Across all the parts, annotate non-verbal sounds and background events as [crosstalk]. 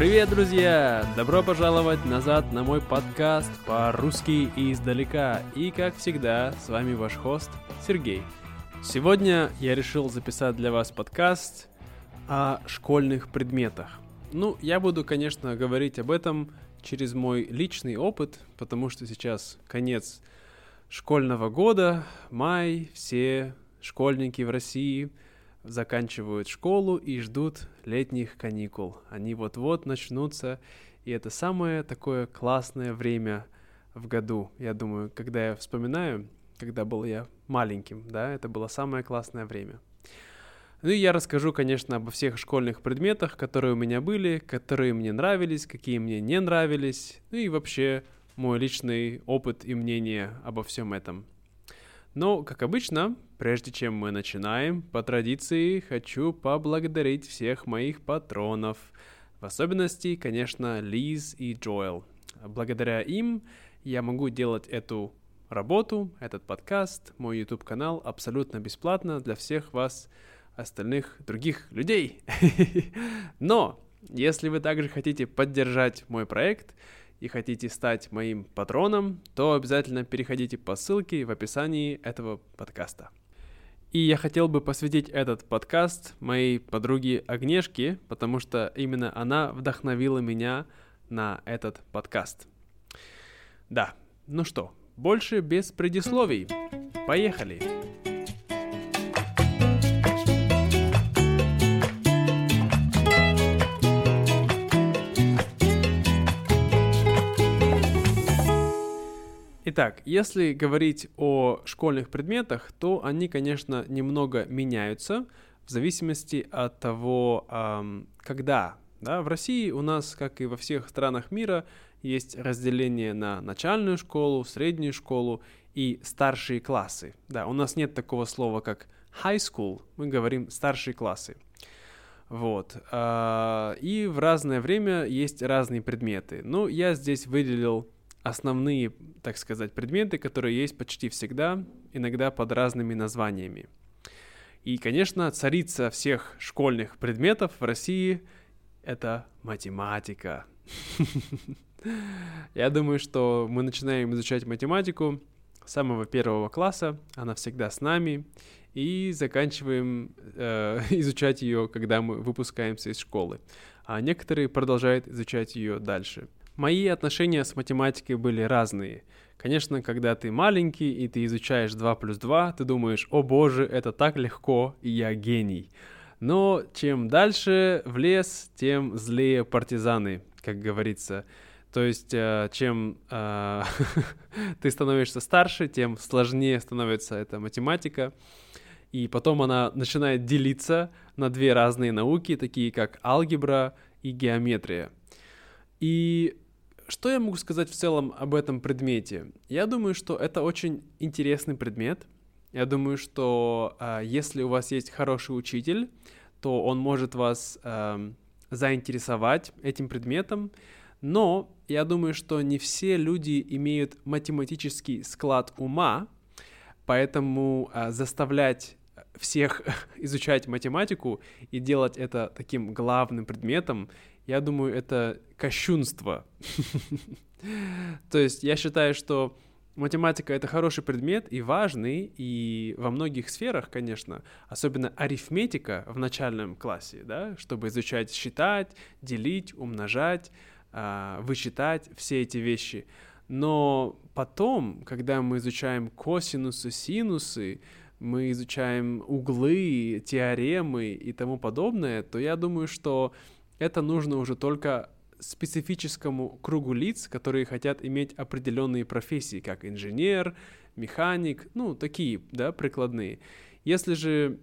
Привет, друзья! Добро пожаловать назад на мой подкаст по-русски и издалека. И, как всегда, с вами ваш хост Сергей. Сегодня я решил записать для вас подкаст о школьных предметах. Ну, я буду, конечно, говорить об этом через мой личный опыт, потому что сейчас конец школьного года, май, все школьники в России – заканчивают школу и ждут летних каникул. Они вот-вот начнутся, и это самое такое классное время в году. Я думаю, когда я вспоминаю, когда был я маленьким, да, это было самое классное время. Ну и я расскажу, конечно, обо всех школьных предметах, которые у меня были, которые мне нравились, какие мне не нравились, ну и вообще мой личный опыт и мнение обо всем этом. Но, как обычно, прежде чем мы начинаем, по традиции хочу поблагодарить всех моих патронов. В особенности, конечно, Лиз и Джоэл. Благодаря им я могу делать эту работу, этот подкаст, мой YouTube-канал абсолютно бесплатно для всех вас, остальных других людей. [laughs] Но, если вы также хотите поддержать мой проект, и хотите стать моим патроном, то обязательно переходите по ссылке в описании этого подкаста. И я хотел бы посвятить этот подкаст моей подруге Агнешке, потому что именно она вдохновила меня на этот подкаст. Да, ну что, больше без предисловий. Поехали! Итак, если говорить о школьных предметах, то они, конечно, немного меняются в зависимости от того, когда. Да, в России у нас, как и во всех странах мира, есть разделение на начальную школу, среднюю школу и старшие классы. Да, у нас нет такого слова, как high school, мы говорим старшие классы. Вот. А, и в разное время есть разные предметы. Ну, я здесь выделил основные, так сказать, предметы, которые есть почти всегда, иногда под разными названиями. И, конечно, царица всех школьных предметов в России — это математика. [laughs] Я думаю, что мы начинаем изучать математику с самого первого класса, она всегда с нами, и заканчиваем э, [laughs] изучать ее, когда мы выпускаемся из школы. А некоторые продолжают изучать ее дальше — Мои отношения с математикой были разные. Конечно, когда ты маленький и ты изучаешь 2 плюс 2, ты думаешь, о боже, это так легко, и я гений. Но чем дальше в лес, тем злее партизаны, как говорится. То есть, э, чем э, [laughs] ты становишься старше, тем сложнее становится эта математика. И потом она начинает делиться на две разные науки, такие как алгебра и геометрия. И что я могу сказать в целом об этом предмете? Я думаю, что это очень интересный предмет. Я думаю, что э, если у вас есть хороший учитель, то он может вас э, заинтересовать этим предметом. Но я думаю, что не все люди имеют математический склад ума, поэтому э, заставлять всех [laughs] изучать математику и делать это таким главным предметом, я думаю, это кощунство. [laughs] То есть я считаю, что математика — это хороший предмет и важный, и во многих сферах, конечно, особенно арифметика в начальном классе, да, чтобы изучать считать, делить, умножать, а, вычитать все эти вещи. Но потом, когда мы изучаем косинусы, синусы, мы изучаем углы, теоремы и тому подобное, то я думаю, что это нужно уже только специфическому кругу лиц, которые хотят иметь определенные профессии, как инженер, механик, ну, такие, да, прикладные. Если же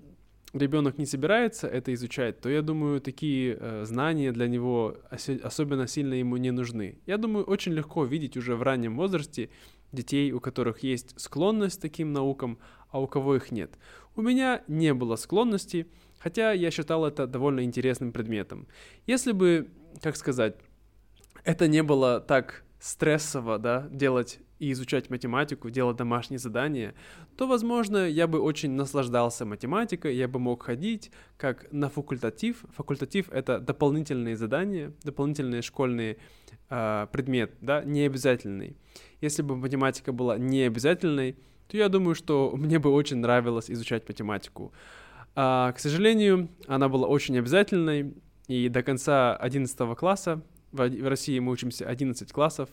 ребенок не собирается это изучать, то я думаю, такие э, знания для него ос- особенно сильно ему не нужны. Я думаю, очень легко видеть уже в раннем возрасте детей, у которых есть склонность к таким наукам, а у кого их нет. У меня не было склонности, хотя я считал это довольно интересным предметом. Если бы, как сказать, это не было так стрессово, да, делать и изучать математику, делать домашние задания, то, возможно, я бы очень наслаждался математикой, я бы мог ходить как на факультатив. Факультатив — это дополнительные задания, дополнительные школьные э, предмет, да, не обязательный. Если бы математика была не обязательной, то я думаю, что [laughs] мне бы очень нравилось изучать математику. А, к сожалению, она была очень обязательной, и до конца 11 класса, в России мы учимся 11 классов,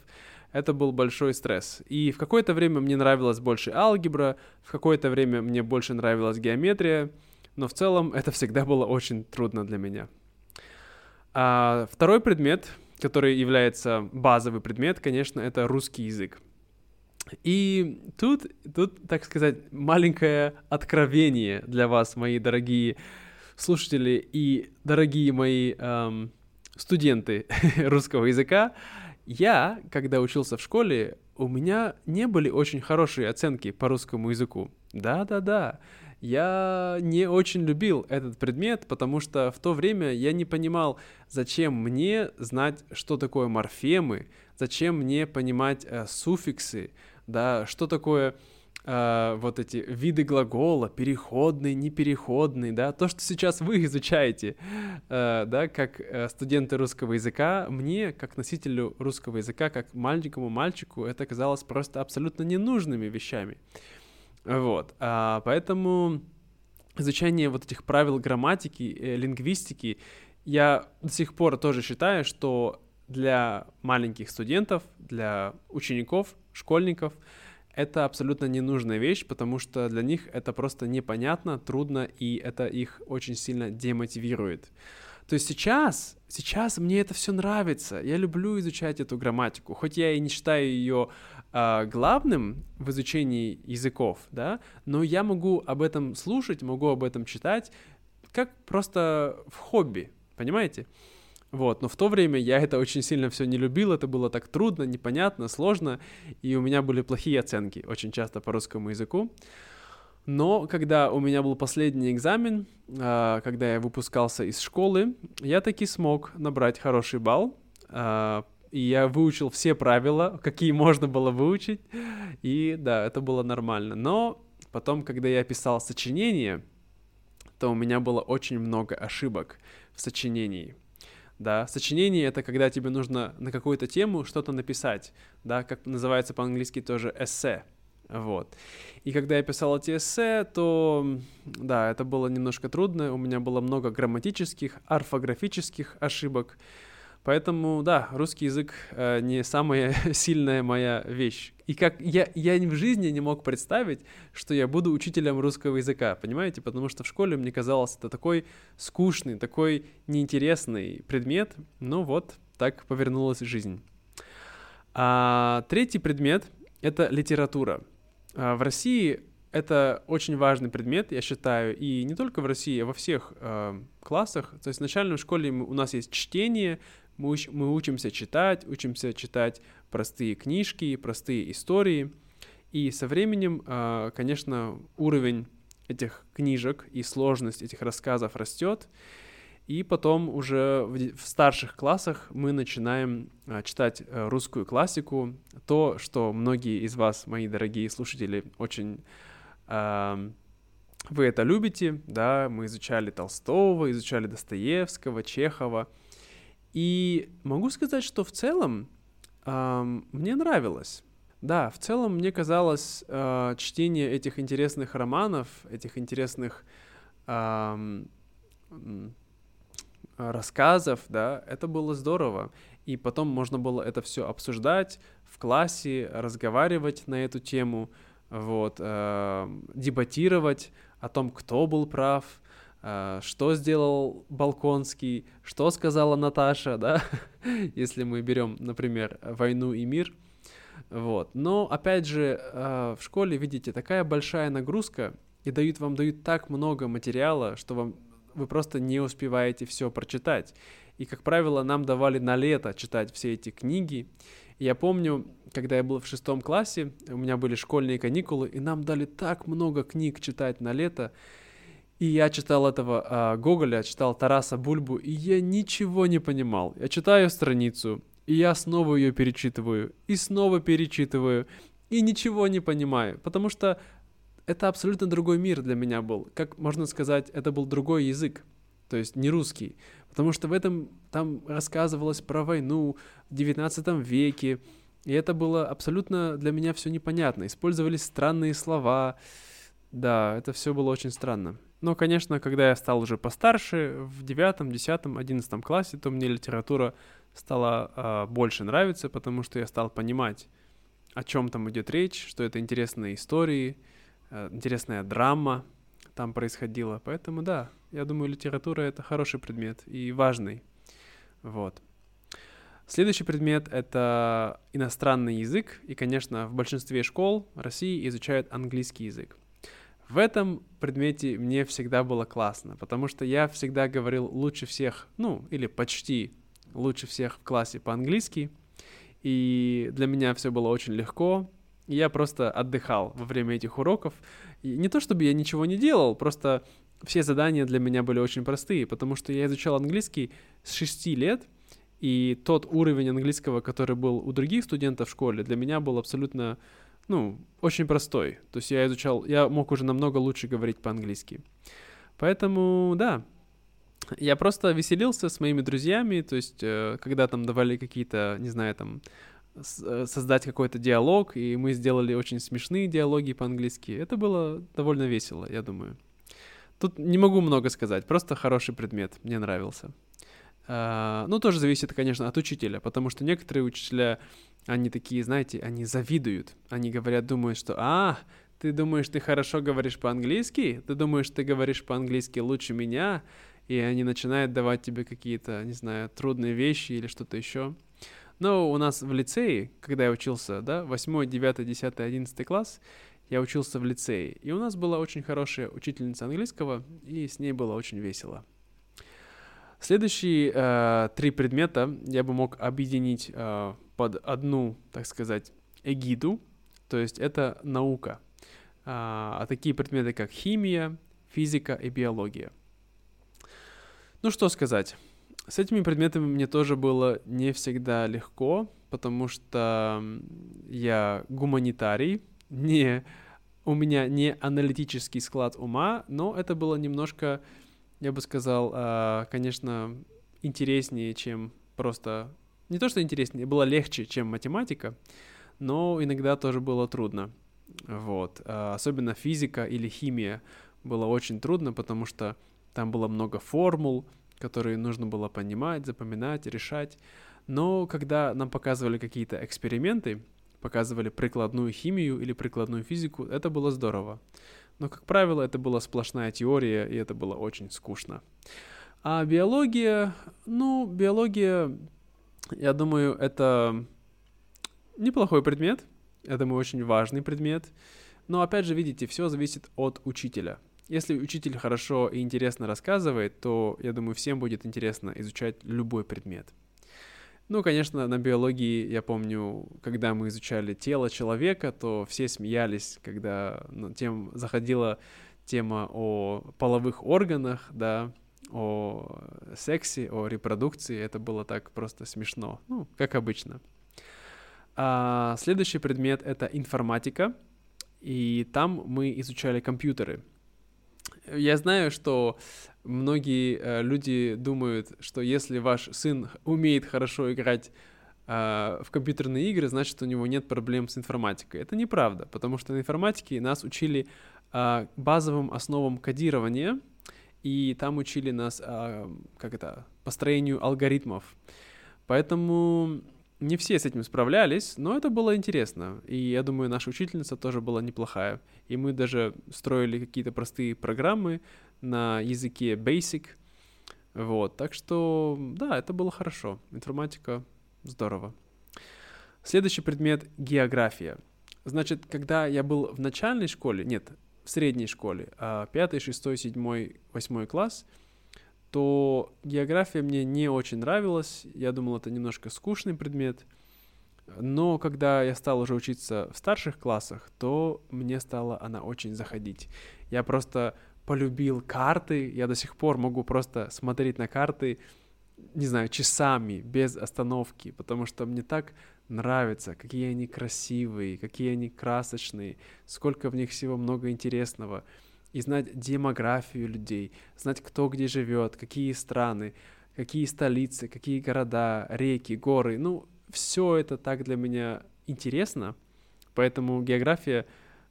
это был большой стресс. И в какое-то время мне нравилась больше алгебра, в какое-то время мне больше нравилась геометрия, но в целом это всегда было очень трудно для меня. А второй предмет, который является базовый предмет, конечно, это русский язык. И тут, тут, так сказать, маленькое откровение для вас, мои дорогие слушатели и дорогие мои эм, студенты [laughs] русского языка. Я, когда учился в школе, у меня не были очень хорошие оценки по русскому языку. Да-да-да, я не очень любил этот предмет, потому что в то время я не понимал, зачем мне знать, что такое морфемы, зачем мне понимать э, суффиксы, да, что такое э, вот эти виды глагола, переходный, непереходный, да, то, что сейчас вы изучаете, э, да, как э, студенты русского языка, мне, как носителю русского языка, как маленькому мальчику, это казалось просто абсолютно ненужными вещами. Вот, а, поэтому изучение вот этих правил грамматики, э, лингвистики, я до сих пор тоже считаю, что для маленьких студентов, для учеников, школьников — это абсолютно ненужная вещь, потому что для них это просто непонятно, трудно, и это их очень сильно демотивирует. То есть сейчас, сейчас мне это все нравится. Я люблю изучать эту грамматику, хоть я и не считаю ее э, главным в изучении языков, да, но я могу об этом слушать, могу об этом читать, как просто в хобби, понимаете? Вот, но в то время я это очень сильно все не любил, это было так трудно, непонятно, сложно, и у меня были плохие оценки очень часто по русскому языку. Но когда у меня был последний экзамен, а, когда я выпускался из школы, я таки смог набрать хороший балл, а, и я выучил все правила, какие можно было выучить, и да, это было нормально. Но потом, когда я писал сочинение, то у меня было очень много ошибок в сочинении да. Сочинение — это когда тебе нужно на какую-то тему что-то написать, да, как называется по-английски тоже эссе, вот. И когда я писал эти эссе, то, да, это было немножко трудно, у меня было много грамматических, орфографических ошибок, Поэтому, да, русский язык э, не самая [laughs] сильная моя вещь. И как я, я в жизни не мог представить, что я буду учителем русского языка, понимаете? Потому что в школе мне казалось это такой скучный, такой неинтересный предмет. Ну вот, так повернулась жизнь. А, третий предмет — это литература. А, в России это очень важный предмет, я считаю, и не только в России, а во всех э, классах. То есть в начальной школе у нас есть чтение, мы, уч- мы учимся читать, учимся читать простые книжки, простые истории. И со временем, а, конечно, уровень этих книжек и сложность этих рассказов растет. И потом уже в, старших классах мы начинаем а, читать э, русскую классику, то, что многие из вас, мои дорогие слушатели, очень вы это любите, да, мы изучали Толстого, изучали Достоевского, Чехова, и могу сказать, что в целом эм, мне нравилось. Да, в целом мне казалось э, чтение этих интересных романов, этих интересных э, рассказов, да, это было здорово. И потом можно было это все обсуждать в классе, разговаривать на эту тему, вот, э, дебатировать о том, кто был прав, что сделал Балконский, что сказала Наташа, да, [laughs] если мы берем, например, «Войну и мир», вот. Но, опять же, а, в школе, видите, такая большая нагрузка, и дают вам дают так много материала, что вам вы просто не успеваете все прочитать. И, как правило, нам давали на лето читать все эти книги. я помню, когда я был в шестом классе, у меня были школьные каникулы, и нам дали так много книг читать на лето, и я читал этого а, Гоголя, читал Тараса Бульбу, и я ничего не понимал. Я читаю страницу, И я снова ее перечитываю, и снова перечитываю, и ничего не понимаю, потому что это абсолютно другой мир для меня был. Как можно сказать, это был другой язык, то есть не русский. Потому что в этом там рассказывалось про войну в 19 веке, и это было абсолютно для меня все непонятно. Использовались странные слова. Да, это все было очень странно. Но, конечно, когда я стал уже постарше, в девятом, десятом, одиннадцатом классе, то мне литература стала э, больше нравиться, потому что я стал понимать, о чем там идет речь, что это интересные истории, э, интересная драма там происходила. Поэтому да, я думаю, литература это хороший предмет и важный. Вот. Следующий предмет — это иностранный язык, и, конечно, в большинстве школ России изучают английский язык. В этом предмете мне всегда было классно, потому что я всегда говорил лучше всех, ну, или почти лучше всех в классе по-английски, и для меня все было очень легко, и я просто отдыхал во время этих уроков. И не то чтобы я ничего не делал, просто все задания для меня были очень простые, потому что я изучал английский с 6 лет, и тот уровень английского, который был у других студентов в школе, для меня был абсолютно, ну, очень простой. То есть я изучал, я мог уже намного лучше говорить по-английски. Поэтому, да, я просто веселился с моими друзьями, то есть э, когда там давали какие-то, не знаю, там э, создать какой-то диалог, и мы сделали очень смешные диалоги по-английски. Это было довольно весело, я думаю. Тут не могу много сказать, просто хороший предмет, мне нравился. А, ну, тоже зависит, конечно, от учителя, потому что некоторые учителя, они такие, знаете, они завидуют. Они говорят, думают, что «А, ты думаешь, ты хорошо говоришь по-английски? Ты думаешь, ты говоришь по-английски лучше меня?» И они начинают давать тебе какие-то, не знаю, трудные вещи или что-то еще. Но у нас в лицее, когда я учился, да, 8, 9, 10, 11 класс, я учился в лицее. И у нас была очень хорошая учительница английского, и с ней было очень весело. Следующие э, три предмета я бы мог объединить э, под одну, так сказать, эгиду, то есть это наука. А, а такие предметы, как химия, физика и биология. Ну что сказать, с этими предметами мне тоже было не всегда легко, потому что я гуманитарий, не, у меня не аналитический склад ума, но это было немножко я бы сказал, а, конечно, интереснее, чем просто... Не то, что интереснее, было легче, чем математика, но иногда тоже было трудно. Вот. А, особенно физика или химия было очень трудно, потому что там было много формул, которые нужно было понимать, запоминать, решать. Но когда нам показывали какие-то эксперименты, показывали прикладную химию или прикладную физику, это было здорово. Но, как правило, это была сплошная теория, и это было очень скучно. А биология, ну, биология, я думаю, это неплохой предмет, я думаю, очень важный предмет. Но, опять же, видите, все зависит от учителя. Если учитель хорошо и интересно рассказывает, то, я думаю, всем будет интересно изучать любой предмет. Ну, конечно, на биологии, я помню, когда мы изучали тело человека, то все смеялись, когда ну, тем заходила тема о половых органах, да, о сексе, о репродукции. Это было так просто смешно, ну, как обычно. А следующий предмет — это информатика, и там мы изучали компьютеры — я знаю, что многие э, люди думают, что если ваш сын умеет хорошо играть э, в компьютерные игры, значит, у него нет проблем с информатикой. Это неправда, потому что на информатике нас учили э, базовым основам кодирования, и там учили нас, э, как это, построению алгоритмов. Поэтому не все с этим справлялись, но это было интересно. И я думаю, наша учительница тоже была неплохая. И мы даже строили какие-то простые программы на языке Basic. Вот, так что, да, это было хорошо. Информатика здорово. Следующий предмет — география. Значит, когда я был в начальной школе, нет, в средней школе, а пятый, шестой, седьмой, восьмой класс — то география мне не очень нравилась. Я думал, это немножко скучный предмет. Но когда я стал уже учиться в старших классах, то мне стала она очень заходить. Я просто полюбил карты. Я до сих пор могу просто смотреть на карты не знаю, часами, без остановки, потому что мне так нравится, какие они красивые, какие они красочные, сколько в них всего много интересного. И знать демографию людей, знать, кто где живет, какие страны, какие столицы, какие города, реки, горы. Ну, все это так для меня интересно, поэтому география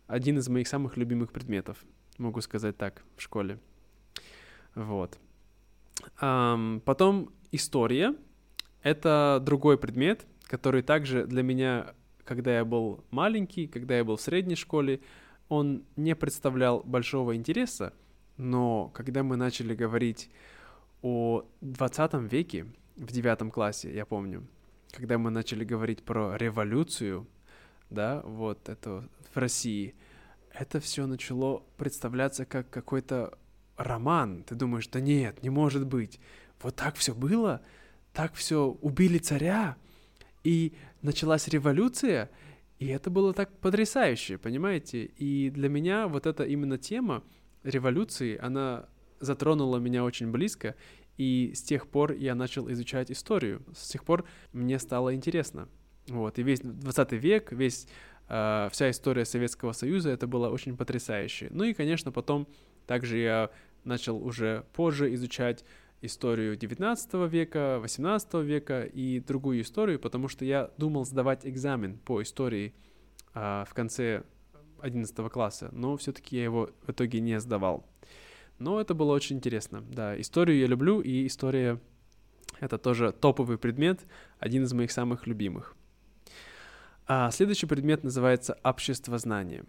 один из моих самых любимых предметов, могу сказать так, в школе. Вот. Потом история. Это другой предмет, который также для меня, когда я был маленький, когда я был в средней школе, он не представлял большого интереса, но когда мы начали говорить о 20 веке, в девятом классе, я помню, когда мы начали говорить про революцию, да, вот это в России, это все начало представляться как какой-то роман. Ты думаешь, да нет, не может быть. Вот так все было, так все убили царя, и началась революция, и это было так потрясающе, понимаете? И для меня вот эта именно тема революции, она затронула меня очень близко, и с тех пор я начал изучать историю. С тех пор мне стало интересно. Вот, и весь 20 век, весь, э, вся история Советского Союза, это было очень потрясающе. Ну и, конечно, потом также я начал уже позже изучать историю 19 века, 18 века и другую историю, потому что я думал сдавать экзамен по истории э, в конце 11 класса, но все-таки я его в итоге не сдавал. Но это было очень интересно. Да, историю я люблю, и история — это тоже топовый предмет, один из моих самых любимых. А следующий предмет называется «Общество знания».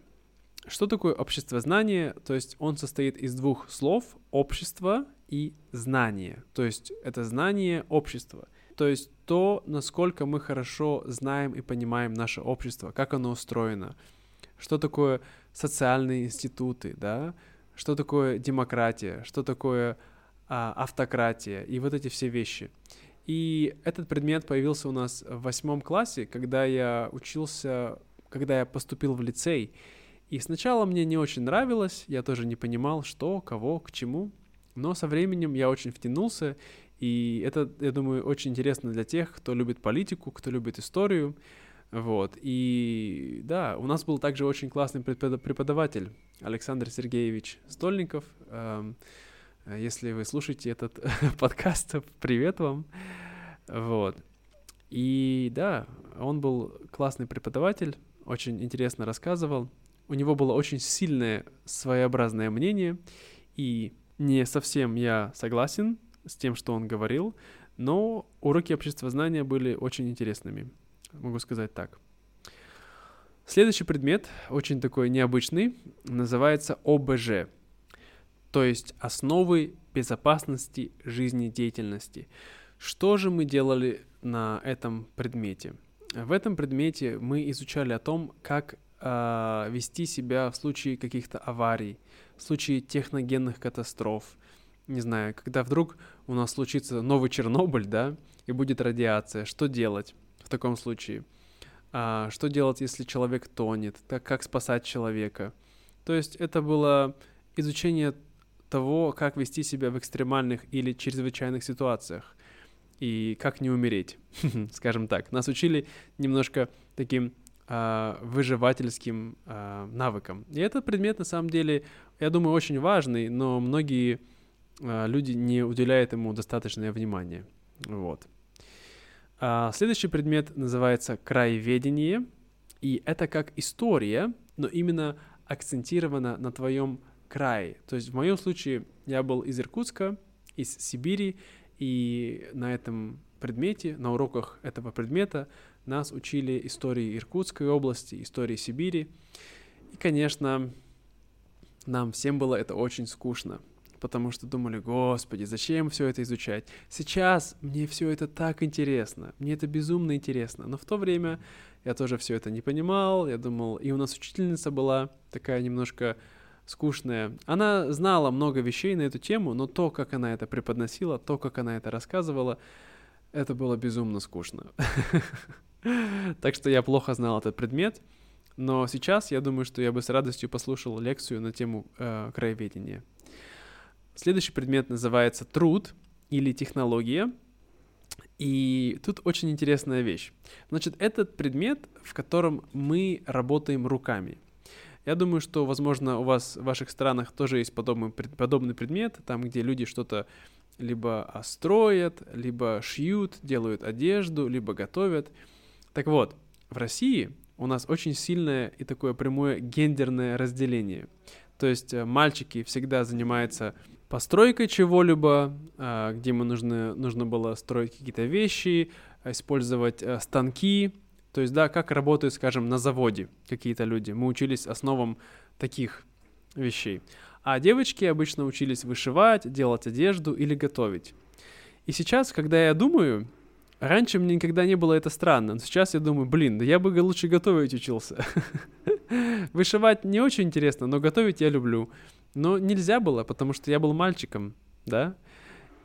Что такое общество знания? То есть он состоит из двух слов «общество» и «знание». То есть это знание общества. То есть то, насколько мы хорошо знаем и понимаем наше общество, как оно устроено, что такое социальные институты, да, что такое демократия, что такое а, автократия и вот эти все вещи. И этот предмет появился у нас в восьмом классе, когда я учился, когда я поступил в лицей. И сначала мне не очень нравилось, я тоже не понимал, что, кого, к чему. Но со временем я очень втянулся, и это, я думаю, очень интересно для тех, кто любит политику, кто любит историю. Вот. И да, у нас был также очень классный преподаватель Александр Сергеевич Стольников. Эм, если вы слушаете этот [laughs] подкаст, [laughs] привет вам. Вот. И да, он был классный преподаватель, очень интересно рассказывал. У него было очень сильное своеобразное мнение, и не совсем я согласен с тем, что он говорил, но уроки обществознания были очень интересными могу сказать так. Следующий предмет, очень такой необычный, называется ОБЖ, то есть основы безопасности жизнедеятельности. Что же мы делали на этом предмете? В этом предмете мы изучали о том, как э, вести себя в случае каких-то аварий, в случае техногенных катастроф. Не знаю, когда вдруг у нас случится новый Чернобыль, да, и будет радиация, что делать? в таком случае? А, что делать, если человек тонет? Так как спасать человека? То есть это было изучение того, как вести себя в экстремальных или чрезвычайных ситуациях и как не умереть, [laughs] скажем так. Нас учили немножко таким э, выживательским э, навыкам. И этот предмет на самом деле, я думаю, очень важный, но многие э, люди не уделяют ему достаточное внимание. Вот. А, следующий предмет называется краеведение, и это как история, но именно акцентировано на твоем крае. То есть в моем случае я был из Иркутска, из Сибири, и на этом предмете, на уроках этого предмета нас учили истории Иркутской области, истории Сибири. И, конечно, нам всем было это очень скучно потому что думали, господи, зачем все это изучать? Сейчас мне все это так интересно, мне это безумно интересно. Но в то время я тоже все это не понимал, я думал, и у нас учительница была такая немножко скучная. Она знала много вещей на эту тему, но то, как она это преподносила, то, как она это рассказывала, это было безумно скучно. [laughs] [laughs] Так что я плохо знал этот предмет, но сейчас я думаю, что я бы с радостью послушал лекцию на тему э, краеведения. Следующий предмет называется труд или технология. И тут очень интересная вещь. Значит, этот предмет, в котором мы работаем руками. Я думаю, что, возможно, у вас в ваших странах тоже есть подобный, подобный предмет, там, где люди что-то либо строят, либо шьют, делают одежду, либо готовят. Так вот, в России у нас очень сильное и такое прямое гендерное разделение. То есть э, мальчики всегда занимаются постройкой чего-либо, а, где мы нужно, нужно было строить какие-то вещи, использовать э, станки. То есть, да, как работают, скажем, на заводе какие-то люди. Мы учились основам таких вещей. А девочки обычно учились вышивать, делать одежду или готовить. И сейчас, когда я думаю, раньше мне никогда не было это странно, но сейчас я думаю, блин, да я бы лучше готовить учился. [laughs] Вышивать не очень интересно, но готовить я люблю. Но нельзя было, потому что я был мальчиком, да?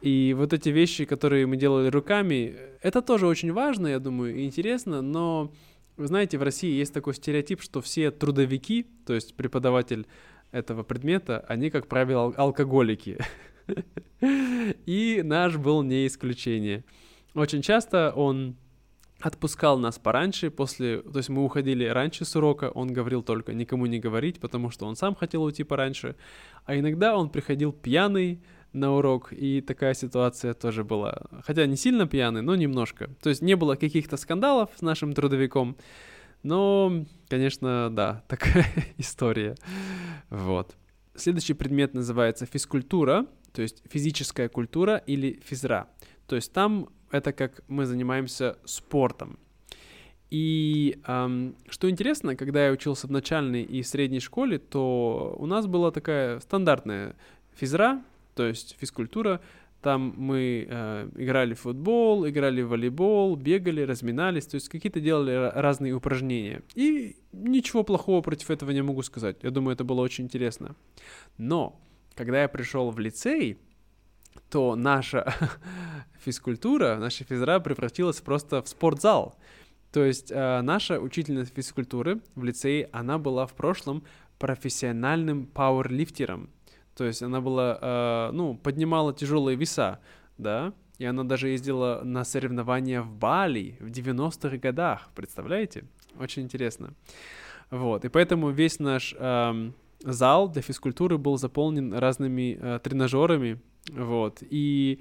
И вот эти вещи, которые мы делали руками, это тоже очень важно, я думаю, и интересно, но вы знаете, в России есть такой стереотип, что все трудовики, то есть преподаватель этого предмета, они, как правило, алкоголики. [laughs] И наш был не исключение. Очень часто он отпускал нас пораньше, после, то есть мы уходили раньше с урока, он говорил только никому не говорить, потому что он сам хотел уйти пораньше, а иногда он приходил пьяный на урок, и такая ситуация тоже была, хотя не сильно пьяный, но немножко, то есть не было каких-то скандалов с нашим трудовиком, но, конечно, да, [laughs] такая история, вот. Следующий предмет называется физкультура, то есть физическая культура или физра. То есть там это как мы занимаемся спортом. И эм, что интересно, когда я учился в начальной и средней школе, то у нас была такая стандартная физра, то есть физкультура. Там мы э, играли в футбол, играли в волейбол, бегали, разминались, то есть какие-то делали разные упражнения. И ничего плохого против этого не могу сказать. Я думаю, это было очень интересно. Но когда я пришел в лицей, то наша [laughs] физкультура, наша физра превратилась просто в спортзал. То есть э, наша учительница физкультуры в лицее, она была в прошлом профессиональным пауэрлифтером. То есть она была, э, ну, поднимала тяжелые веса, да, и она даже ездила на соревнования в Бали в 90-х годах, представляете? Очень интересно. Вот, и поэтому весь наш э, зал для физкультуры был заполнен разными э, тренажерами, вот, и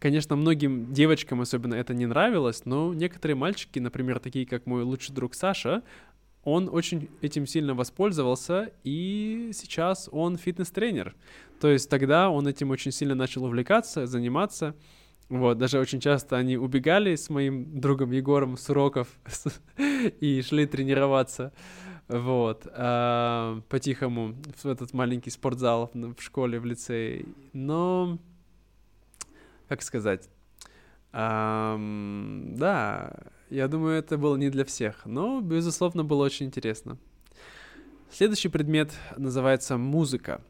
Конечно, многим девочкам особенно это не нравилось, но некоторые мальчики, например, такие как мой лучший друг Саша, он очень этим сильно воспользовался, и сейчас он фитнес-тренер. То есть тогда он этим очень сильно начал увлекаться, заниматься. Вот, даже очень часто они убегали с моим другом Егором с уроков [laughs] и шли тренироваться. Вот, а, по-тихому в этот маленький спортзал в школе, в лицее. Но как сказать, да, я думаю, это было не для всех, но, безусловно, было очень интересно. Следующий предмет называется музыка.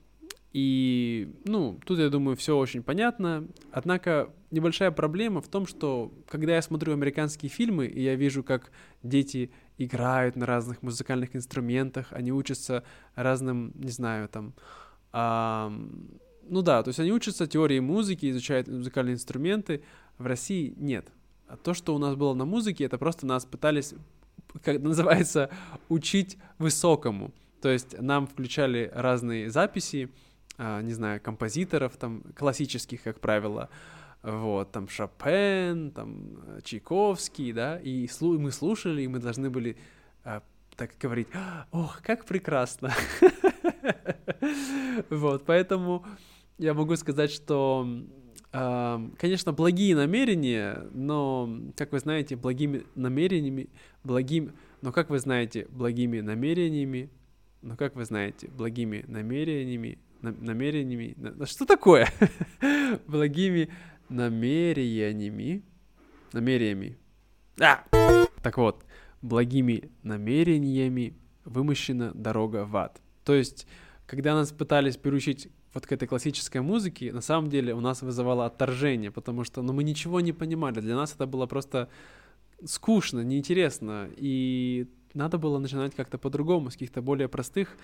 И, ну, тут, я думаю, все очень понятно. Однако небольшая проблема в том, что когда я смотрю американские фильмы, и я вижу, как дети играют на разных музыкальных инструментах, они учатся разным, не знаю, там, эм, ну да, то есть они учатся теории музыки, изучают музыкальные инструменты. В России нет. А то, что у нас было на музыке, это просто нас пытались, как называется, учить высокому. То есть нам включали разные записи, а, не знаю, композиторов, там, классических, как правило, вот, там, Шопен, там, Чайковский, да, и слу- мы слушали, и мы должны были а, так говорить, ох, как прекрасно. [laughs] Вот, поэтому я могу сказать, что, э, конечно, благие намерения, но, как вы знаете, благими намерениями, благим, но как вы знаете, благими намерениями, но как вы знаете, благими намерениями, на, намерениями, на, что такое? [laughs] благими намерениями, намерениями. А! Так вот, благими намерениями вымощена дорога в ад. То есть, когда нас пытались переучить вот к этой классической музыке, на самом деле у нас вызывало отторжение, потому что ну, мы ничего не понимали. Для нас это было просто скучно, неинтересно. И надо было начинать как-то по-другому, с каких-то более простых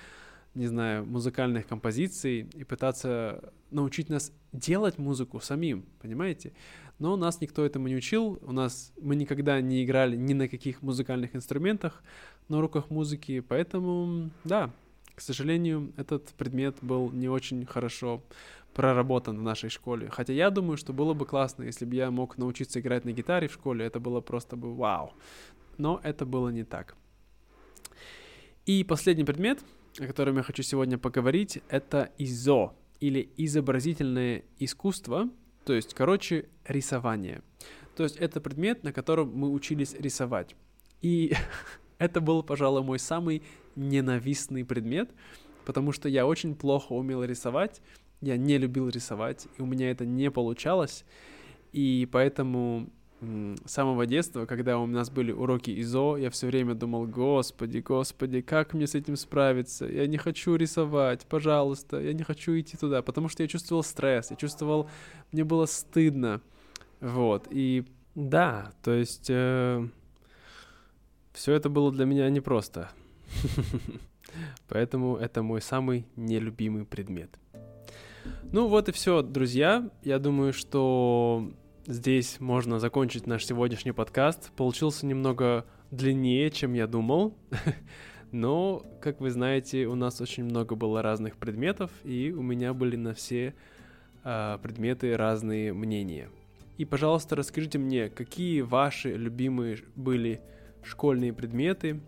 не знаю, музыкальных композиций и пытаться научить нас делать музыку самим, понимаете? Но нас никто этому не учил, у нас мы никогда не играли ни на каких музыкальных инструментах на уроках музыки, поэтому, да, к сожалению, этот предмет был не очень хорошо проработан в нашей школе. Хотя я думаю, что было бы классно, если бы я мог научиться играть на гитаре в школе, это было просто бы вау. Но это было не так. И последний предмет, о котором я хочу сегодня поговорить, это ИЗО, или изобразительное искусство, то есть, короче, рисование. То есть это предмет, на котором мы учились рисовать. И [laughs] это был, пожалуй, мой самый ненавистный предмет, потому что я очень плохо умел рисовать, я не любил рисовать, и у меня это не получалось. И поэтому с самого детства, когда у нас были уроки ИЗО, я все время думал, господи, господи, как мне с этим справиться? Я не хочу рисовать, пожалуйста, я не хочу идти туда, потому что я чувствовал стресс, я чувствовал, мне было стыдно, вот, и да, то есть э, все это было для меня непросто, [laughs] поэтому это мой самый нелюбимый предмет. Ну вот и все, друзья. Я думаю, что здесь можно закончить наш сегодняшний подкаст. Получился немного длиннее, чем я думал. [laughs] Но, как вы знаете, у нас очень много было разных предметов, и у меня были на все э, предметы разные мнения. И, пожалуйста, расскажите мне, какие ваши любимые были школьные предметы.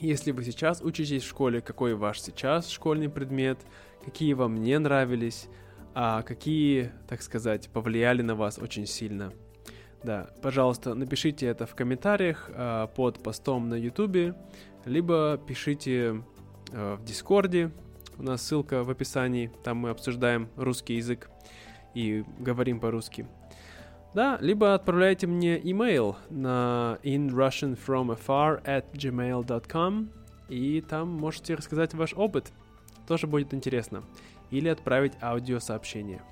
Если вы сейчас учитесь в школе, какой ваш сейчас школьный предмет – какие вам не нравились, а какие, так сказать, повлияли на вас очень сильно. Да, пожалуйста, напишите это в комментариях э, под постом на YouTube, либо пишите э, в Дискорде, у нас ссылка в описании, там мы обсуждаем русский язык и говорим по-русски. Да, либо отправляйте мне имейл на inrussianfromafar at gmail.com и там можете рассказать ваш опыт – тоже будет интересно. Или отправить аудиосообщение.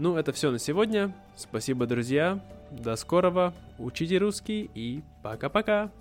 Ну, это все на сегодня. Спасибо, друзья. До скорого. Учите русский и пока-пока.